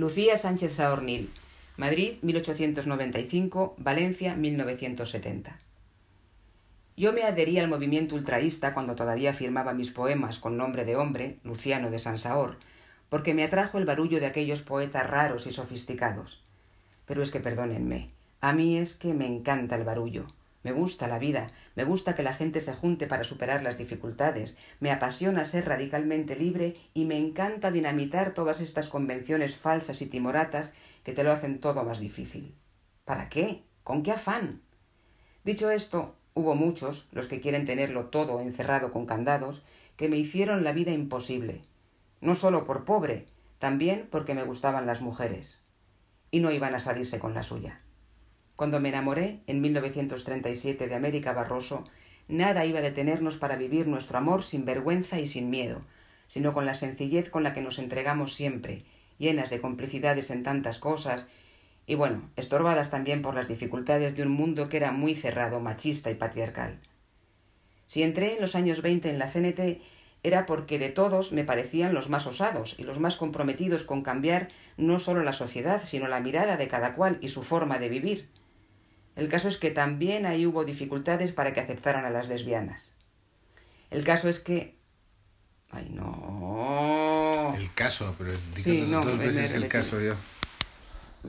Lucía Sánchez Saornil, Madrid 1895, Valencia 1970. Yo me adherí al movimiento ultraísta cuando todavía firmaba mis poemas con nombre de hombre, Luciano de Sansaor, porque me atrajo el barullo de aquellos poetas raros y sofisticados. Pero es que perdónenme, a mí es que me encanta el barullo. Me gusta la vida, me gusta que la gente se junte para superar las dificultades, me apasiona ser radicalmente libre y me encanta dinamitar todas estas convenciones falsas y timoratas que te lo hacen todo más difícil. ¿Para qué? ¿Con qué afán? Dicho esto, hubo muchos, los que quieren tenerlo todo encerrado con candados, que me hicieron la vida imposible. No solo por pobre, también porque me gustaban las mujeres. Y no iban a salirse con la suya. Cuando me enamoré, en 1937, de América Barroso, nada iba a detenernos para vivir nuestro amor sin vergüenza y sin miedo, sino con la sencillez con la que nos entregamos siempre, llenas de complicidades en tantas cosas, y bueno, estorbadas también por las dificultades de un mundo que era muy cerrado, machista y patriarcal. Si entré en los años veinte en la CNT era porque de todos me parecían los más osados y los más comprometidos con cambiar no solo la sociedad, sino la mirada de cada cual y su forma de vivir. El caso es que también ahí hubo dificultades para que aceptaran a las lesbianas. El caso es que... Ay, no. El caso, pero sí, no, dos veces el caso yo.